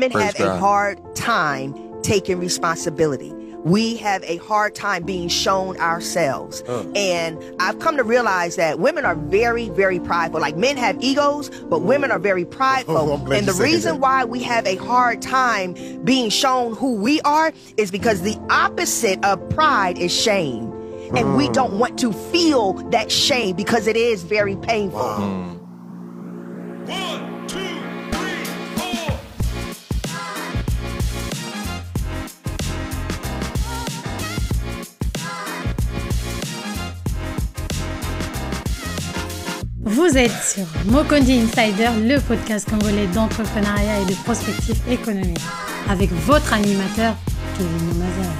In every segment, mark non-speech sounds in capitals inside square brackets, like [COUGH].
women have a hard time taking responsibility. We have a hard time being shown ourselves. And I've come to realize that women are very, very prideful. Like men have egos, but women are very prideful. [LAUGHS] and the reason why we have a hard time being shown who we are is because the opposite of pride is shame. And we don't want to feel that shame because it is very painful. One, Vous êtes sur Mokondi Insider, le podcast congolais d'entrepreneuriat et de prospective économique, avec votre animateur, Kevin Mazer.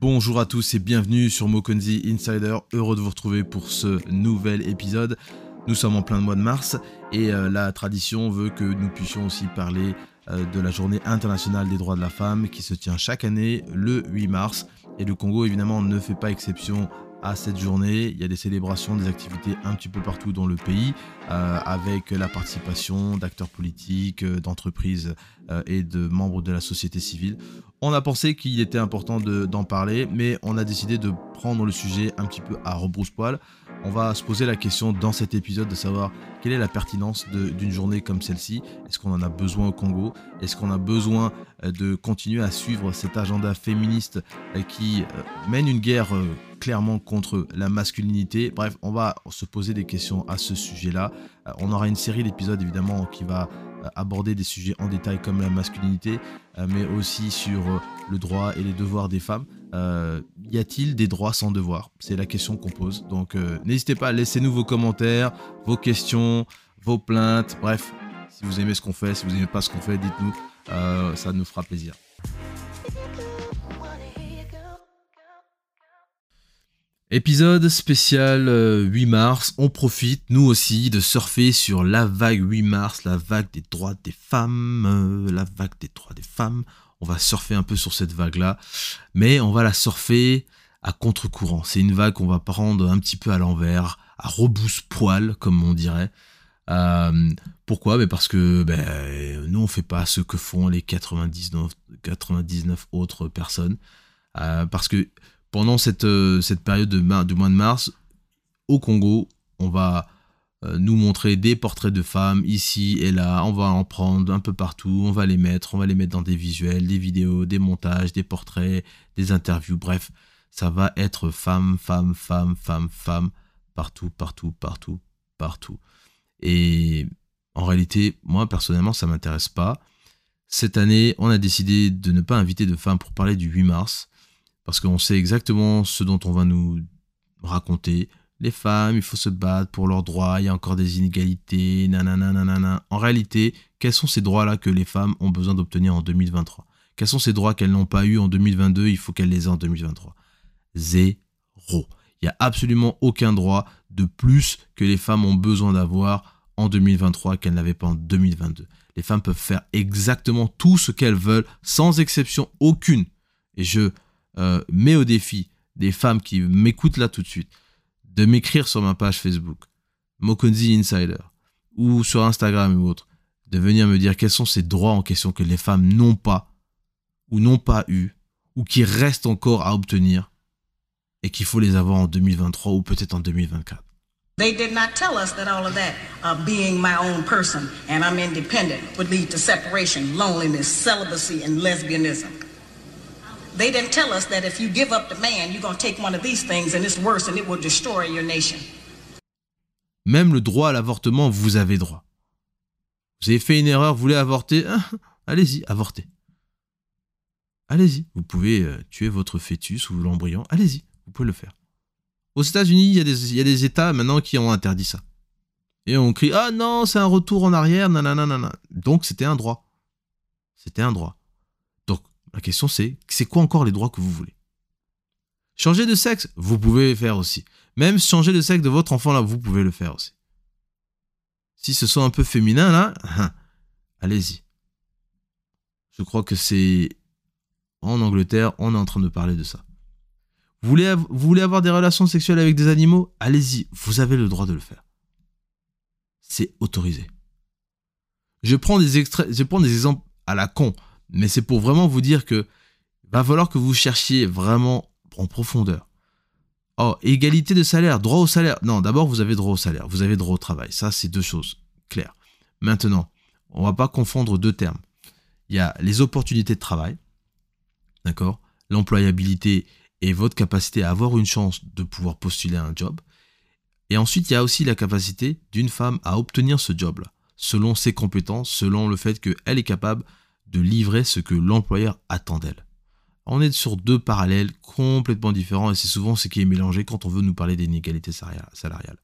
Bonjour à tous et bienvenue sur Mokonzi Insider. Heureux de vous retrouver pour ce nouvel épisode. Nous sommes en plein mois de mars et euh, la tradition veut que nous puissions aussi parler euh, de la journée internationale des droits de la femme qui se tient chaque année le 8 mars. Et le Congo évidemment ne fait pas exception à cette journée. Il y a des célébrations, des activités un petit peu partout dans le pays, euh, avec la participation d'acteurs politiques, euh, d'entreprises euh, et de membres de la société civile. On a pensé qu'il était important de- d'en parler, mais on a décidé de prendre le sujet un petit peu à rebrousse-poil. On va se poser la question dans cet épisode de savoir quelle est la pertinence d'une journée comme celle-ci. Est-ce qu'on en a besoin au Congo? Est-ce qu'on a besoin euh, de continuer à suivre cet agenda féministe euh, qui euh, mène une guerre clairement contre la masculinité? Bref, on va se poser des questions à ce sujet-là. On aura une série d'épisodes évidemment qui va aborder des sujets en détail comme la masculinité, euh, mais aussi sur euh, le droit et les devoirs des femmes. Euh, y a-t-il des droits sans devoirs? C'est la question qu'on pose. Donc euh, n'hésitez pas, laissez-nous vos commentaires, vos questions, vos plaintes. Bref, si vous aimez ce qu'on fait, si vous n'aimez pas ce qu'on fait, dites-nous. Euh, ça nous fera plaisir. Épisode spécial euh, 8 mars, on profite nous aussi de surfer sur la vague 8 mars, la vague des droits des femmes, euh, la vague des droits des femmes. On va surfer un peu sur cette vague-là, mais on va la surfer à contre-courant. C'est une vague qu'on va prendre un petit peu à l'envers, à rebousse-poil, comme on dirait. Euh, pourquoi? Ben Parce que ben, nous, on fait pas ce que font les 99, 99 autres personnes. Euh, parce que pendant cette, euh, période du mois de mars, au Congo, on va euh, nous montrer des portraits de femmes ici et là. On va en prendre un peu partout. On va les mettre. On va les mettre dans des visuels, des vidéos, des montages, des portraits, des interviews. Bref, ça va être femme, femme, femme, femme, femme, partout, partout, partout, partout. Et en réalité, moi personnellement, ça m'intéresse pas. Cette année, on a décidé de ne pas inviter de femmes pour parler du 8 mars parce qu'on sait exactement ce dont on va nous raconter. Les femmes, il faut se battre pour leurs droits, il y a encore des inégalités, nanana. En réalité, quels sont ces droits-là que les femmes ont besoin d'obtenir en 2023 Quels sont ces droits qu'elles n'ont pas eu en 2022 Il faut qu'elles les aient en 2023. Zéro. Il n'y a absolument aucun droit de plus que les femmes ont besoin d'avoir en 2023 qu'elles n'avaient pas en 2022. Les femmes peuvent faire exactement tout ce qu'elles veulent, sans exception aucune. Et je euh, mets au défi des femmes qui m'écoutent là tout de suite de m'écrire sur ma page Facebook, Mokonzi Insider, ou sur Instagram ou autre, de venir me dire quels sont ces droits en question que les femmes n'ont pas, ou n'ont pas eu, ou qui restent encore à obtenir, et qu'il faut les avoir en 2023 ou peut-être en 2024. They did not tell us that all of that, uh, being my own person and I'm independent, would lead to separation, loneliness, celibacy, and lesbianism. They didn't tell us that if you give up the man, you're going to take one of these things and it's worse and it will destroy nation. Même le droit à l'avortement, vous avez droit. Vous avez fait une erreur, vous voulez avorter Ah, Allez-y, avortez. Allez-y, vous pouvez euh, tuer votre fœtus ou l'embryon, allez-y, vous pouvez le faire. Aux États-Unis, il il y a des États maintenant qui ont interdit ça. Et on crie Ah non, c'est un retour en arrière, nanana. Donc c'était un droit. C'était un droit. La question c'est c'est quoi encore les droits que vous voulez? Changer de sexe, vous pouvez le faire aussi. Même changer de sexe de votre enfant là, vous pouvez le faire aussi. Si ce sont un peu féminin là, [LAUGHS] allez-y. Je crois que c'est en Angleterre, on est en train de parler de ça. Vous voulez, avoir des relations sexuelles avec des animaux? Allez-y, vous avez le droit de le faire. C'est autorisé. Je prends des exemples à la con, mais c'est pour vraiment vous dire que va falloir que vous cherchiez vraiment en profondeur. Oh, égalité de salaire, droit au salaire. Non, d'abord, vous avez droit au salaire, vous avez droit au travail. Ça, c'est deux choses claires. Maintenant, on va pas confondre deux termes. Il y a les opportunités de travail, d'accord L'employabilité et votre capacité à avoir une chance de pouvoir postuler à un job. Et ensuite, il y a aussi la capacité d'une femme à obtenir ce job-là, selon ses compétences, selon le fait qu'elle est capable de livrer ce que l'employeur attend d'elle. On est sur deux parallèles complètement différents et c'est souvent ce qui est mélangé quand on veut nous parler d'inégalité salariale.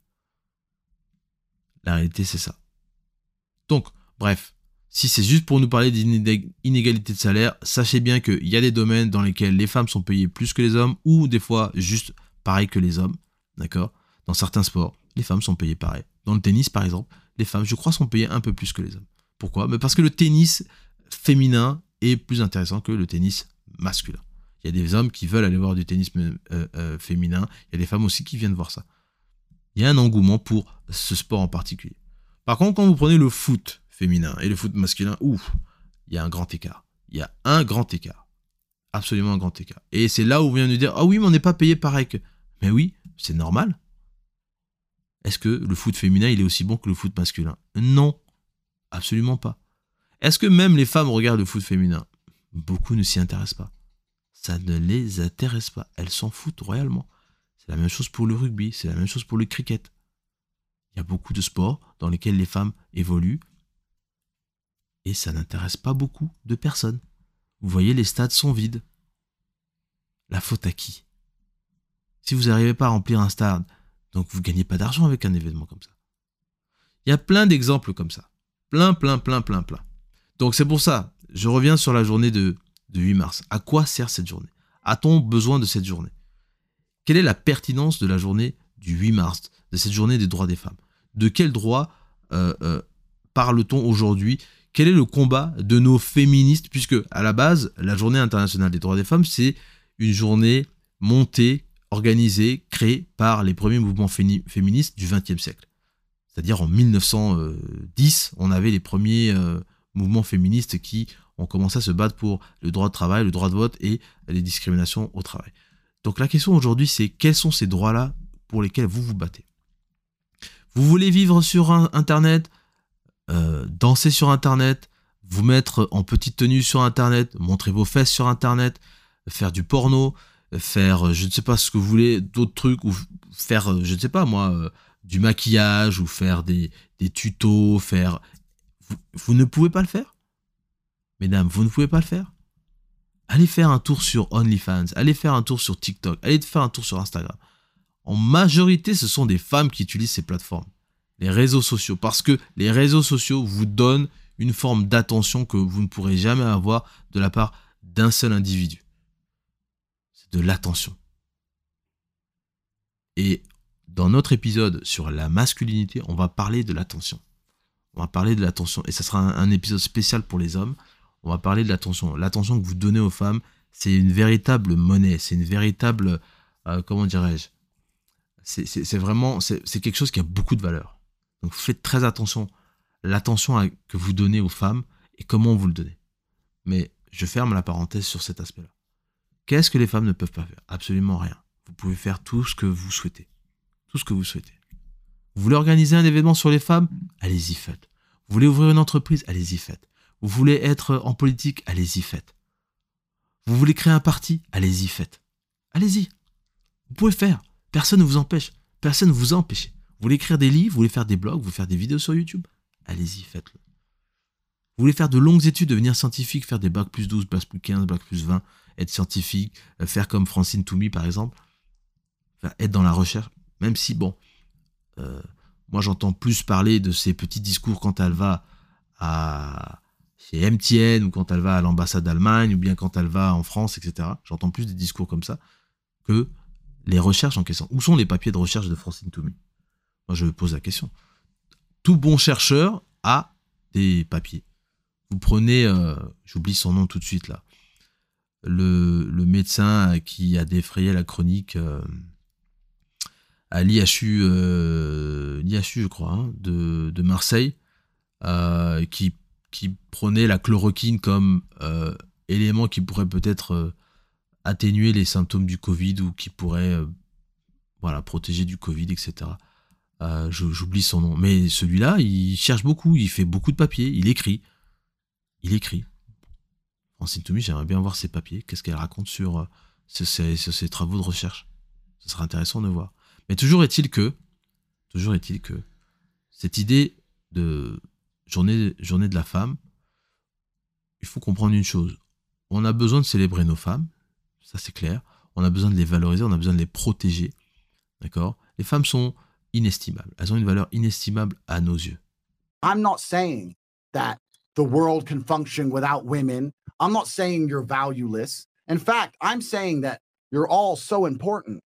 La réalité, c'est ça. Donc, bref, si c'est juste pour nous parler d'inégalité de salaire, sachez bien qu'il y a des domaines dans lesquels les femmes sont payées plus que les hommes ou des fois juste pareil que les hommes. D'accord? Dans certains sports, les femmes sont payées pareil. Dans le tennis, par exemple, les femmes, je crois, sont payées un peu plus que les hommes. Pourquoi? Parce que le tennis féminin est plus intéressant que le tennis masculin. Il y a des hommes qui veulent aller voir du tennis euh, euh, féminin, il y a des femmes aussi qui viennent voir ça. Il y a un engouement pour ce sport en particulier. Par contre, quand vous prenez le foot féminin et le foot masculin, ouf, il y a un grand écart. Il y a un grand écart. Absolument un grand écart. Et c'est là où on vient nous dire, ah oui, mais on n'est pas payé pareil que... Mais oui, c'est normal. Est-ce que le foot féminin, il est aussi bon que le foot masculin? Non, absolument pas. Est-ce que même les femmes regardent le foot féminin? Beaucoup ne s'y intéressent pas. Ça ne les intéresse pas. Elles s'en foutent royalement. C'est la même chose pour le rugby, c'est la même chose pour le cricket. Il y a beaucoup de sports dans lesquels les femmes évoluent et ça n'intéresse pas beaucoup de personnes. Vous voyez, les stades sont vides. La faute à qui? Si vous n'arrivez pas à remplir un stade, donc vous ne gagnez pas d'argent avec un événement comme ça. Il y a plein d'exemples comme ça. Plein, plein, plein, plein, plein. Donc c'est pour ça, je reviens sur la journée de, 8 mars. À quoi sert cette journée? A-t-on besoin de cette journée? Quelle est la pertinence de la journée du 8 mars, de cette journée des droits des femmes? De quel droit euh, euh, parle-t-on aujourd'hui? Quel est le combat de nos féministes? Puisque à la base, la journée internationale des droits des femmes, c'est une journée montée, organisée, créée par les premiers mouvements féministes du XXe siècle. C'est-à-dire en 1910, on avait les premiers euh, mouvements féministes qui ont commencé à se battre pour le droit de travail, le droit de vote et les discriminations au travail. Donc la question aujourd'hui, c'est quels sont ces droits-là pour lesquels vous vous battez? Vous voulez vivre sur Internet, euh, danser sur Internet, vous mettre en petite tenue sur Internet, montrer vos fesses sur Internet, faire du porno, faire euh, je ne sais pas ce que vous voulez, d'autres trucs, ou faire, euh, je ne sais pas moi, du maquillage, ou faire des, des tutos, faire vous, ne pouvez pas le faire? Mesdames, vous ne pouvez pas le faire? Allez faire un tour sur OnlyFans, allez faire un tour sur TikTok, allez faire un tour sur Instagram. En majorité, ce sont des femmes qui utilisent ces plateformes, les réseaux sociaux, parce que les réseaux sociaux vous donnent une forme d'attention que vous ne pourrez jamais avoir de la part d'un seul individu. C'est de l'attention. Et dans notre épisode sur la masculinité, on va parler de l'attention. On va parler de l'attention. Et ça sera un, épisode spécial pour les hommes. On va parler de l'attention. L'attention que vous donnez aux femmes, c'est une véritable monnaie. C'est une véritable. Euh, comment dirais-je? C'est vraiment. C'est quelque chose qui a beaucoup de valeur. Donc faites très attention. L'attention que vous donnez aux femmes et comment vous le donnez. Mais je ferme la parenthèse sur cet aspect-là. Qu'est-ce que les femmes ne peuvent pas faire? Absolument rien. Vous pouvez faire tout ce que vous souhaitez. Tout ce que vous souhaitez. Vous voulez organiser un événement sur les femmes? Allez-y, faites. Vous voulez ouvrir une entreprise? Allez-y, faites. Vous voulez être en politique? Allez-y, faites. Vous voulez créer un parti? Allez-y, faites. Allez-y. Vous pouvez faire. Personne ne vous empêche. Personne ne vous empêche. Vous voulez écrire des livres, vous voulez faire des blogs, vous voulez faire des vidéos sur YouTube? Allez-y, faites-le. Vous voulez faire de longues études, devenir scientifique, faire des bacs plus 12, bacs plus 15, bacs plus 20, être scientifique, euh, faire comme Francine Toumi par exemple, être dans la recherche, même si, bon, euh, moi, j'entends plus parler de ces petits discours quand elle va à chez MTN ou quand elle va à l'ambassade d'Allemagne ou bien quand elle va en France, etc. J'entends plus des discours comme ça que les recherches en question. Où sont les papiers de recherche de Francine Toumi Moi, je pose la question. Tout bon chercheur a des papiers. Vous prenez, euh, j'oublie son nom tout de suite là, le, médecin qui a défrayé la chronique. Euh, à l'IHU, euh, je crois, hein, de, Marseille, euh, qui qui prônait la chloroquine comme euh, élément qui pourrait peut-être euh, atténuer les symptômes du Covid ou qui pourrait voilà, protéger du Covid, etc. J'oublie son nom. Mais celui-là, il cherche beaucoup, il fait beaucoup de papiers, il écrit. Il écrit. Francine Toumi, j'aimerais bien voir ses papiers. Qu'est-ce qu'elle raconte sur, ses, ses travaux de recherche? Ce serait intéressant de voir. Mais toujours est-il que, toujours est-il que, cette idée de journée, journée de la femme, il faut comprendre une chose. On a besoin de célébrer nos femmes, ça c'est clair. On a besoin de les valoriser, on a besoin de les protéger. D'accord? Les femmes sont inestimables. Elles ont une valeur inestimable à nos yeux. I'm not saying that the world can function without women. I'm not saying you're valueless. In fact, I'm saying that you're all so important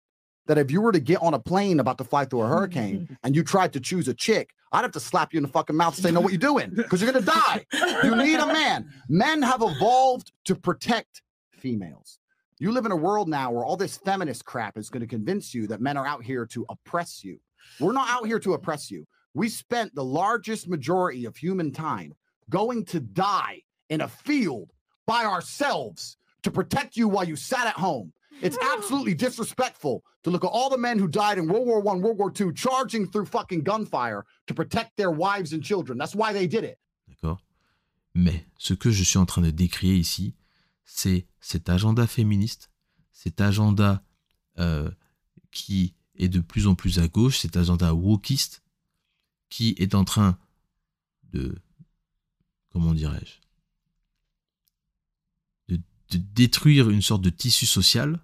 that if you were to get on a plane about to fly through a hurricane [LAUGHS] and you tried to choose a chick, I'd have to slap you in the fucking mouth and say, know what you're doing, because you're gonna die. You need a man. Men have evolved to protect females. You live in a world now where all this feminist crap is going to convince you that men are out here to oppress you. We're not out here to oppress you. We spent the largest majority of human time going to die in a field by ourselves to protect you while you sat at home. It's absolutely disrespectful to look at all the men who died in World War One, World War Two, charging through fucking gunfire to protect their wives and children. That's why they did it. D'accord Mais ce que je suis en train de décrire ici, c'est cet agenda féministe, cet agenda euh, qui est de plus en plus à gauche, cet agenda wokiste, qui est en train de, comment dirais-je, de, de détruire une sorte de tissu social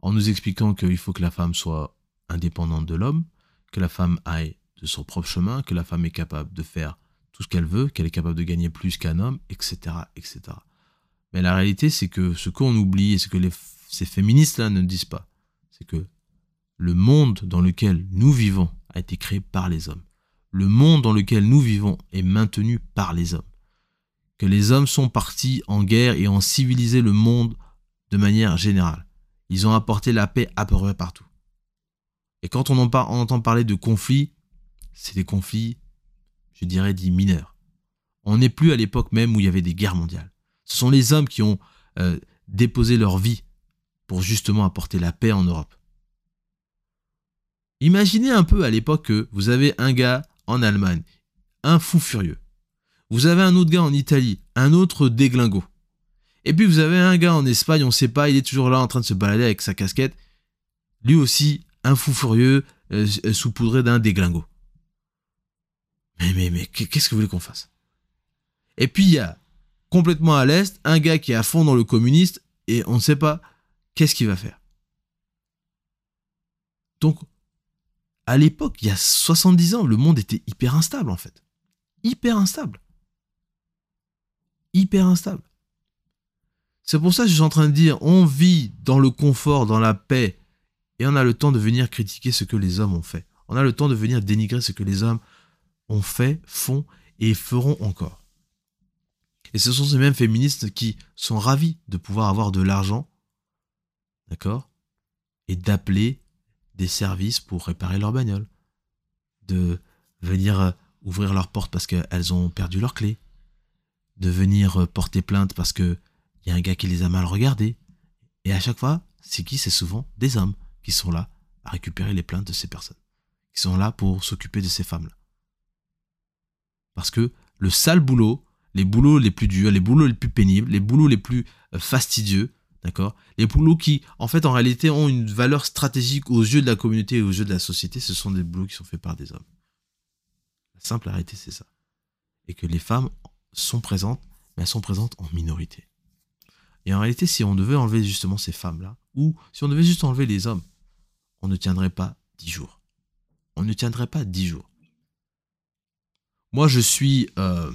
en nous expliquant qu'il faut que la femme soit indépendante de l'homme, que la femme aille de son propre chemin, que la femme est capable de faire tout ce qu'elle veut, qu'elle est capable de gagner plus qu'un homme, etc., etc. Mais la réalité, c'est que ce qu'on oublie et ce que ces féministes-là ne disent pas, c'est que le monde dans lequel nous vivons a été créé par les hommes. Le monde dans lequel nous vivons est maintenu par les hommes. Que les hommes sont partis en guerre et ont civilisé le monde de manière générale. Ils ont apporté la paix à peu près partout. Et quand on, en entend parler de conflits, c'est des conflits, je dirais, dits mineurs. On n'est plus à l'époque même où il y avait des guerres mondiales. Ce sont les hommes qui ont euh, déposé leur vie pour justement apporter la paix en Europe. Imaginez un peu à l'époque que vous avez un gars en Allemagne, un fou furieux. Vous avez un autre gars en Italie, un autre déglingo. Et puis vous avez un gars en Espagne, on sait pas, il est toujours là en train de se balader avec sa casquette. Lui aussi, un fou furieux, euh, euh, saupoudré d'un déglingo. Mais, mais, mais, qu'est-ce que vous voulez qu'on fasse? Et puis il y a, complètement à l'est, un gars qui est à fond dans le communiste et on ne sait pas qu'est-ce qu'il va faire? Donc, à l'époque, il y a 70 ans, le monde était hyper instable en fait. Hyper instable. Hyper instable. C'est pour ça que je suis en train de dire, on vit dans le confort, dans la paix, et on a le temps de venir critiquer ce que les hommes ont fait. On a le temps de venir dénigrer ce que les hommes ont fait, font et feront encore. Et ce sont ces mêmes féministes qui sont ravis de pouvoir avoir de l'argent, d'accord Et d'appeler des services pour réparer leur bagnole. De venir euh, ouvrir leurs portes parce qu'elles ont perdu leurs clés. De venir euh, porter plainte parce que il y a un gars qui les a mal regardés. Et à chaque fois, c'est qui? C'est souvent des hommes qui sont là à récupérer les plaintes de ces personnes. Qui sont là pour s'occuper de ces femmes-là. Parce que le sale boulot, les boulots les plus durs, les boulots les plus pénibles, les boulots les plus euh, fastidieux, d'accord? Les boulots qui, en fait, en réalité, ont une valeur stratégique aux yeux de la communauté et aux yeux de la société, ce sont des boulots qui sont faits par des hommes. La simple réalité, c'est ça. Et que les femmes sont présentes, mais elles sont présentes en minorité. Et en réalité, si on devait enlever justement ces femmes-là, ou si on devait juste enlever les hommes, on ne tiendrait pas dix jours. On ne tiendrait pas dix jours. Moi, je suis euh,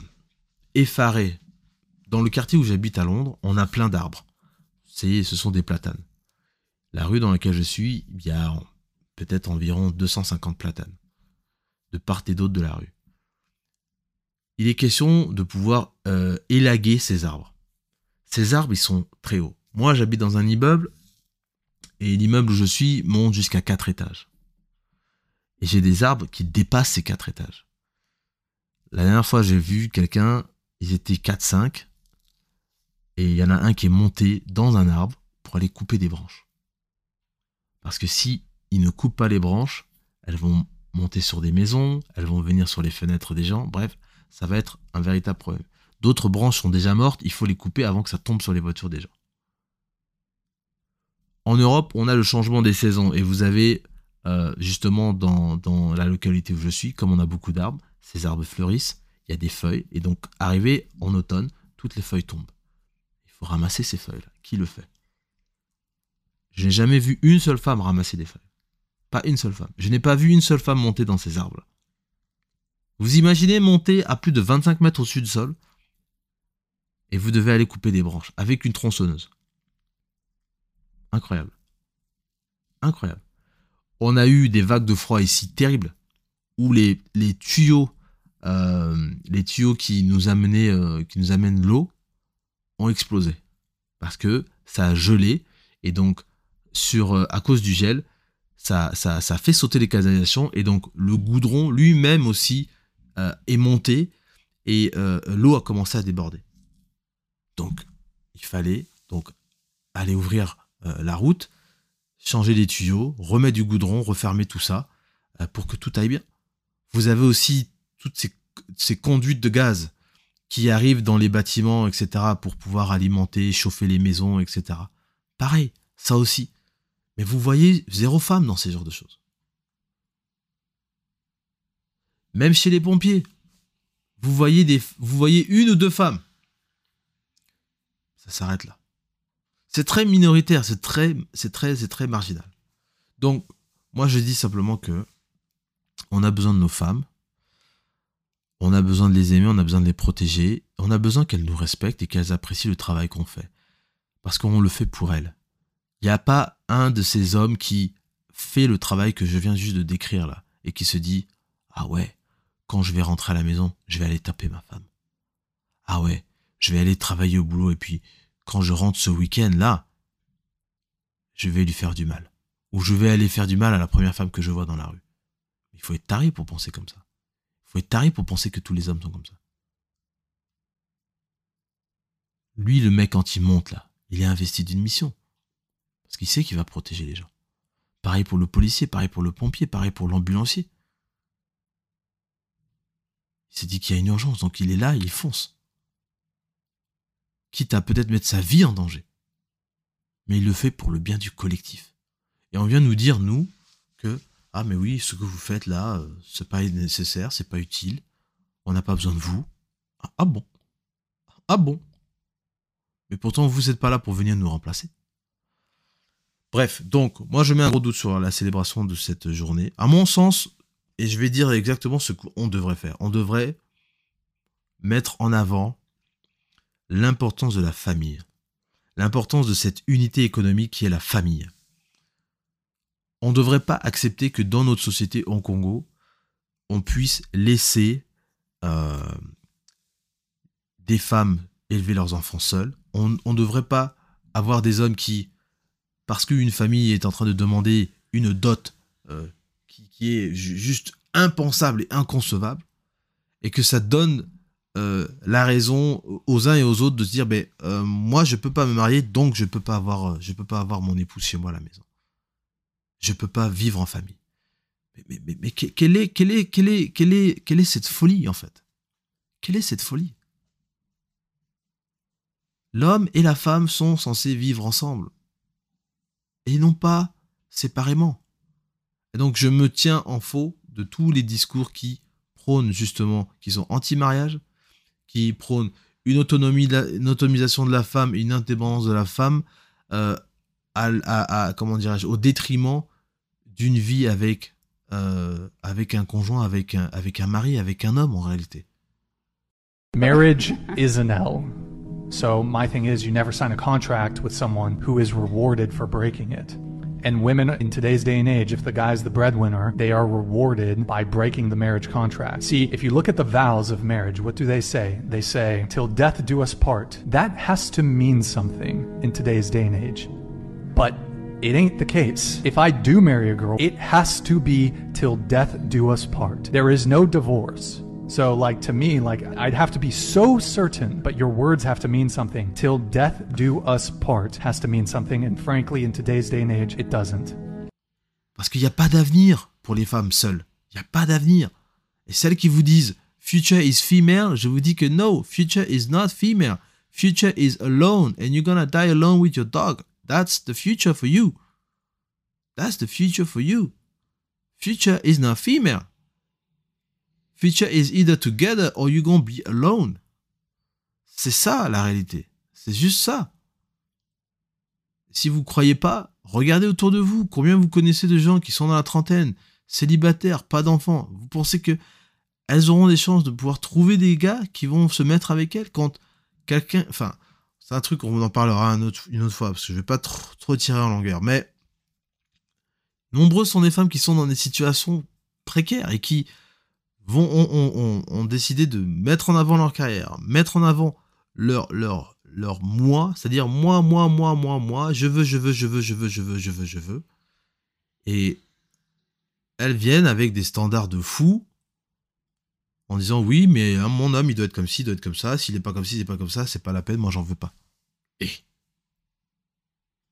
effaré. Dans le quartier où j'habite à Londres, on a plein d'arbres. Ce sont des platanes. La rue dans laquelle je suis, il y a peut-être environ 250 platanes. De part et d'autre de la rue. Il est question de pouvoir euh, élaguer ces arbres. Ces arbres, ils sont très hauts. Moi, j'habite dans un immeuble et l'immeuble où je suis monte jusqu'à 4 étages. Et j'ai des arbres qui dépassent ces 4 étages. La dernière fois, j'ai vu quelqu'un, ils étaient 4-5, et il y en a un qui est monté dans un arbre pour aller couper des branches. Parce que si ne coupent pas les branches, elles vont monter sur des maisons, elles vont venir sur les fenêtres des gens, bref, ça va être un véritable problème. D'autres branches sont déjà mortes, il faut les couper avant que ça tombe sur les voitures des gens. En Europe, on a le changement des saisons et vous avez euh, justement dans, dans la localité où je suis, comme on a beaucoup d'arbres, ces arbres fleurissent, il y a des feuilles et donc arrivé en automne, toutes les feuilles tombent. Il faut ramasser ces feuilles-là. Qui le fait? Je n'ai jamais vu une seule femme ramasser des feuilles. Pas une seule femme. Je n'ai pas vu une seule femme monter dans ces arbres-là. Vous imaginez monter à plus de 25 mètres au-dessus du sol et vous devez aller couper des branches avec une tronçonneuse. Incroyable. Incroyable. On a eu des vagues de froid ici terribles où les, les tuyaux, euh, les tuyaux qui nous amenaient, euh, qui nous amènent l'eau, ont explosé parce que ça a gelé et donc sur euh, à cause du gel, ça, ça, ça fait sauter les canalisations et donc le goudron lui-même aussi est monté et l'eau a commencé à déborder. Donc il fallait donc aller ouvrir la route, changer les tuyaux, remettre du goudron, refermer tout ça pour que tout aille bien. Vous avez aussi toutes ces, ces, conduites de gaz qui arrivent dans les bâtiments, etc., pour pouvoir alimenter, chauffer les maisons, etc. Pareil, ça aussi. Mais vous voyez zéro femme dans ces genres de choses. Même chez les pompiers, vous voyez, des, vous voyez une ou deux femmes. Ça s'arrête là. C'est très minoritaire, c'est très, c'est très, c'est très marginal. Donc, moi, je dis simplement que on a besoin de nos femmes, on a besoin de les aimer, on a besoin de les protéger, on a besoin qu'elles nous respectent et qu'elles apprécient le travail qu'on fait. Parce qu'on le fait pour elles. Il n'y a pas un de ces hommes qui fait le travail que je viens juste de décrire là et qui se dit Ah ouais, quand je vais rentrer à la maison, je vais aller taper ma femme. Ah ouais, je vais aller travailler au boulot et puis quand je rentre ce week-end là, je vais lui faire du mal. Ou je vais aller faire du mal à la première femme que je vois dans la rue. Il faut être taré pour penser comme ça. Il faut être taré pour penser que tous les hommes sont comme ça. Lui, le mec, quand il monte là, il est investi d'une mission. Parce qu'il sait qu'il va protéger les gens. Pareil pour le policier, pareil pour le pompier, pareil pour l'ambulancier. Il s'est dit qu'il y a une urgence, donc il est là, il fonce. Quitte à peut-être mettre sa vie en danger. Mais il le fait pour le bien du collectif. Et on vient nous dire, nous, que ah mais oui, ce que vous faites là, euh, c'est pas nécessaire, c'est pas utile, on n'a pas besoin de vous. Ah, ah bon? Ah bon? Mais pourtant vous n'êtes pas là pour venir nous remplacer. Bref, donc moi je mets un gros doute sur la célébration de cette journée. À mon sens, et je vais dire exactement ce qu'on devrait faire. On devrait mettre en avant l'importance de la famille, l'importance de cette unité économique qui est la famille on ne devrait pas accepter que dans notre société au Congo, on puisse laisser euh, des femmes élever leurs enfants seuls. On ne devrait pas avoir des hommes qui, parce qu'une famille est en train de demander une dot euh, qui, est juste impensable et inconcevable, et que ça donne euh, la raison aux uns et aux autres de se dire, ben, moi je peux pas me marier, donc je peux pas avoir, je peux pas avoir mon épouse chez moi à la maison je peux pas vivre en famille. Mais, mais, mais, quelle, est, quelle, est, quelle, est, quelle, est, quelle est cette folie, en fait? Quelle est cette folie? L'homme et la femme sont censés vivre ensemble, et non pas séparément. Et donc je me tiens en faux de tous les discours qui prônent justement, qui sont anti-mariage, qui prônent une autonomie, une autonomisation de la femme, une indépendance de la femme, euh, à, comment dirais-je, au détriment d'une vie avec, euh, avec un conjoint, avec un, avec un mari, avec un homme en réalité. Marriage is an L. So my thing is you never sign a contract with someone who is rewarded for breaking it. And women in today's day and age, if the guy's the breadwinner, they are rewarded by breaking the marriage contract. See, if you look at the vows of marriage, what do they say? They say, till death do us part. That has to mean something in today's day and age. But it ain't the case. If I do marry a girl, it has to be till death do us part. There is no divorce. So, like, to me, like, I'd have to be so certain, but your words have to mean something. Till death do us part has to mean something, and frankly, in today's day and age, it doesn't. Parce qu'il n'y a pas d'avenir pour les femmes seules. Il n'y a pas d'avenir. Et celles qui vous disent future is female, je vous dis que no, future is not female. Future is alone and you're gonna die alone with your dog. That's the future for you. That's the future for you. Future is not female. Future is either together or you're gonna be alone. C'est ça la réalité. C'est juste ça. Si vous croyez pas, regardez autour de vous. Combien vous connaissez de gens qui sont dans la trentaine, célibataires, pas d'enfants. Vous pensez que elles auront des chances de pouvoir trouver des gars qui vont se mettre avec elles quand quelqu'un, enfin, c'est un truc on en parlera une autre fois parce que je vais pas trop, trop tirer en longueur, mais nombreuses sont des femmes qui sont dans des situations précaires et qui vont ont, ont- décidé de mettre en avant leur carrière, mettre en avant leur leur leur moi, c'est-à-dire moi moi moi moi moi, je veux je veux je veux je veux je veux je veux je veux, et elles viennent avec des standards de fou en disant oui, mais hein, mon homme, il doit être comme ci, il doit être comme ça. S'il n'est pas comme ci, il n'est pas comme ça, c'est pas la peine, moi j'en veux pas. Et.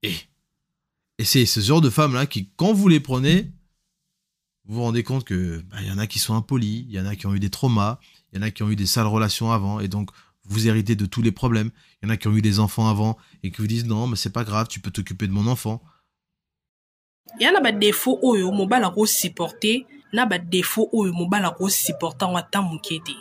Et. Et c'est ce genre de femmes-là qui, quand vous les prenez, vous vous rendez compte que bah, il y en a qui sont impolis, il y en a qui ont eu des traumas, il y en a qui ont eu des sales relations avant, et donc vous héritez de tous les problèmes. Il y en a qui ont eu des enfants avant et qui vous disent non, mais c'est pas grave, tu peux t'occuper de mon enfant. ya na badefo oyo mobali akosupporte na badefo oyo mobali akosupporte yango ata moke te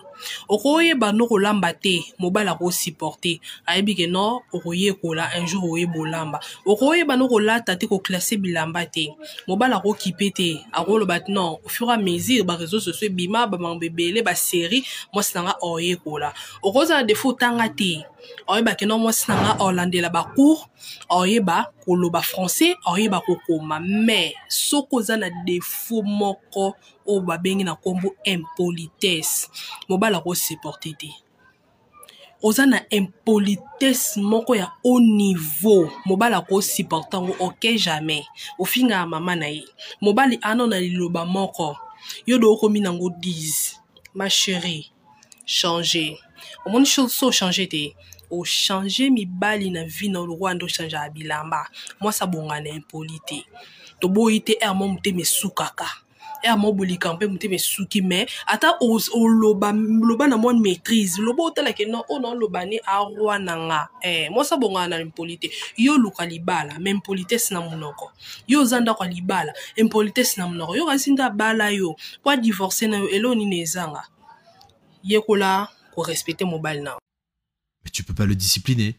okoyeba no kolamba te mobali akosupporte ayebi ke no okoyekola un jour oyeba olamba okoyeba no kolata te koklasse bilamba te. Mobali akokipe te akoloba te non au fur et à mesure bareseau sociaux ebima bamambo ebele basérie mwasi na nga oyekola okozala defo otanga te. Oyeba ke no mwasi na nga olandela bacour oyeba koloba français oyeba kokoma. Mais soki oza na defo moko oyo babengi na nkombo impolitesse. Mobali akosupporte te. Oza na impolitesse moko ya haut niveau. Mobali akosupporte yango ok jamais. Ofingaka mama na ye. Mobali ano na liloba moko. Yo do okomi nango 10 ma chérie changer omoni so ochange te ochange mibali na vi na lokwa nde ochangeaka bilamba. Mwasi abonga na impoli te toboyi te ere mo motema esukaka ere mo bolika mpe motema esuki me ata oloba loba na mwa maîtrise. Loba otalake no oyo naoloba ni arwa na nga. Eh, mwasi abongaka na impoli te yo luka libala ma impolitesse na monoko. Yo oza ndako ya libala impolitesse na monoko. Yo kasi nde abala yo po adivorce na yo elo nini ezanga. Yekola korespecte mobali na yo mais tu peux pas le discipliner.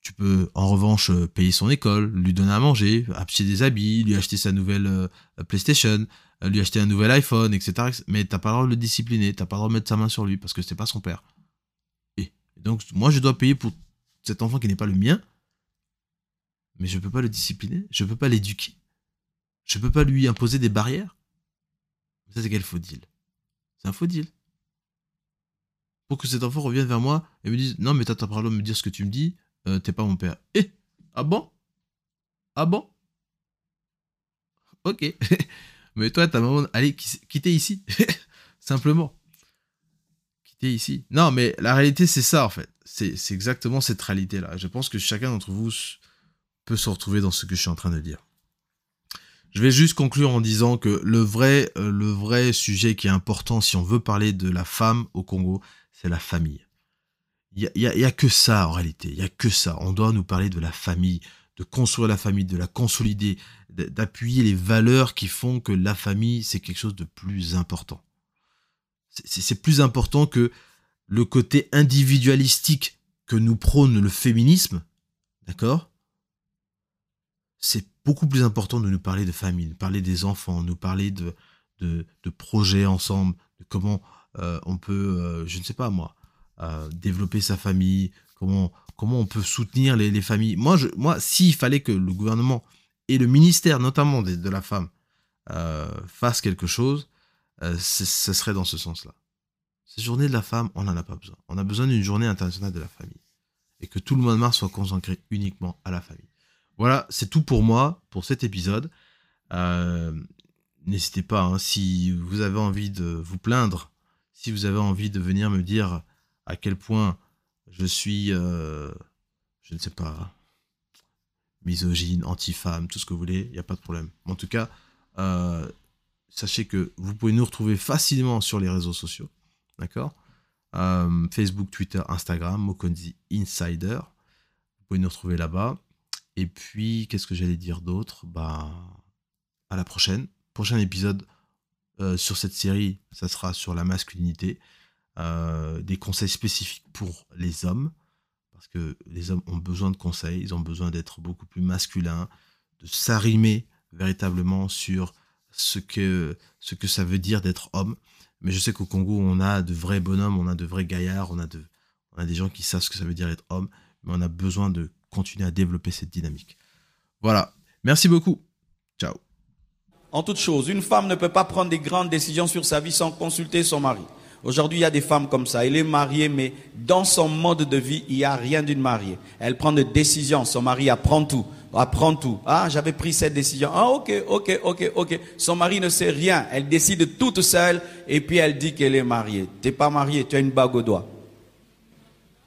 Tu peux en revanche euh, payer son école, lui donner à manger, acheter des habits, lui acheter sa nouvelle euh, PlayStation, euh, lui acheter un nouvel iPhone, etc. etc. Mais t'as pas le droit de le discipliner, t'as pas le droit de mettre sa main sur lui parce que c'est pas son père. Et donc moi je dois payer pour cet enfant qui n'est pas le mien, mais je peux pas le discipliner, je peux pas l'éduquer, je peux pas lui imposer des barrières. Ça c'est quel faux deal? C'est un faux deal que cet enfant revienne vers moi et me dise non mais t'as pas le droit de me dire ce que tu me dis euh, t'es pas mon père. Eh ah bon? Ah bon? Ok. [LAUGHS] Mais toi ta maman allez qui- quittez ici. [LAUGHS] Simplement. Quittez ici. Non mais la réalité c'est ça en fait. C'est exactement cette réalité là je pense que chacun d'entre vous peut se retrouver dans ce que je suis en train de dire je vais juste conclure en disant que le vrai, euh, le vrai sujet qui est important si on veut parler de la femme au Congo, c'est la famille. Il y a, a- a que ça en réalité, il y a que ça. On doit nous parler de la famille, de construire la famille, de la consolider, d'appuyer les valeurs qui font que la famille, c'est quelque chose de plus important. C'est plus important que le côté individualistique que nous prône le féminisme, d'accord? C'est beaucoup plus important de nous parler de famille, de parler des enfants, nous parler de, de, de projets ensemble, de comment euh, on peut, euh, je ne sais pas moi, euh, développer sa famille, comment, comment on peut soutenir les, les familles. Moi, moi s'il fallait que le gouvernement et le ministère, notamment de, de la femme, fassent quelque chose, ce serait dans ce sens-là. Cette journée de la femme, on n'en a pas besoin. On a besoin d'une journée internationale de la famille. Et que tout le mois de mars soit consacré uniquement à la famille. Voilà, c'est tout pour moi, pour cet épisode. Euh, N'hésitez pas, hein, si vous avez envie de vous plaindre, Si vous avez envie de venir me dire à quel point je suis, euh, je ne sais pas, misogyne, anti-femme, tout ce que vous voulez, il n'y a pas de problème. En tout cas, euh, sachez que vous pouvez nous retrouver facilement sur les réseaux sociaux. D'accord? Facebook, Twitter, Instagram, Mokonzi Insider. Vous pouvez nous retrouver là-bas. Et puis, qu'est-ce que j'allais dire d'autre? Bah, à la prochaine. Prochain épisode euh, sur cette série, ça sera sur la masculinité. Euh, des conseils spécifiques pour les hommes. Parce que les hommes ont besoin de conseils, ils ont besoin d'être beaucoup plus masculins, de s'arrimer véritablement sur ce que, ce que ça veut dire d'être homme. Mais je sais qu'au Congo, on a de vrais bonhommes, on a de vrais gaillards, on a, de, on a des gens qui savent ce que ça veut dire être homme, mais on a besoin de continuer à développer cette dynamique. Voilà. Merci beaucoup. Ciao. En toute chose, une femme ne peut pas prendre des grandes décisions sur sa vie sans consulter son mari. Aujourd'hui, il y a des femmes comme ça. Elle est mariée, mais dans son mode de vie, il n'y a rien d'une mariée. Elle prend des décisions. Son mari apprend tout. Apprend tout. Ah, j'avais pris cette décision. Ah, ok, ok, ok, ok. Son mari ne sait rien. Elle décide toute seule et puis elle dit qu'elle est mariée. Tu n'es pas mariée, tu as une bague au doigt.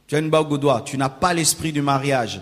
Tu as une bague au doigt. Tu n'as pas l'esprit du mariage.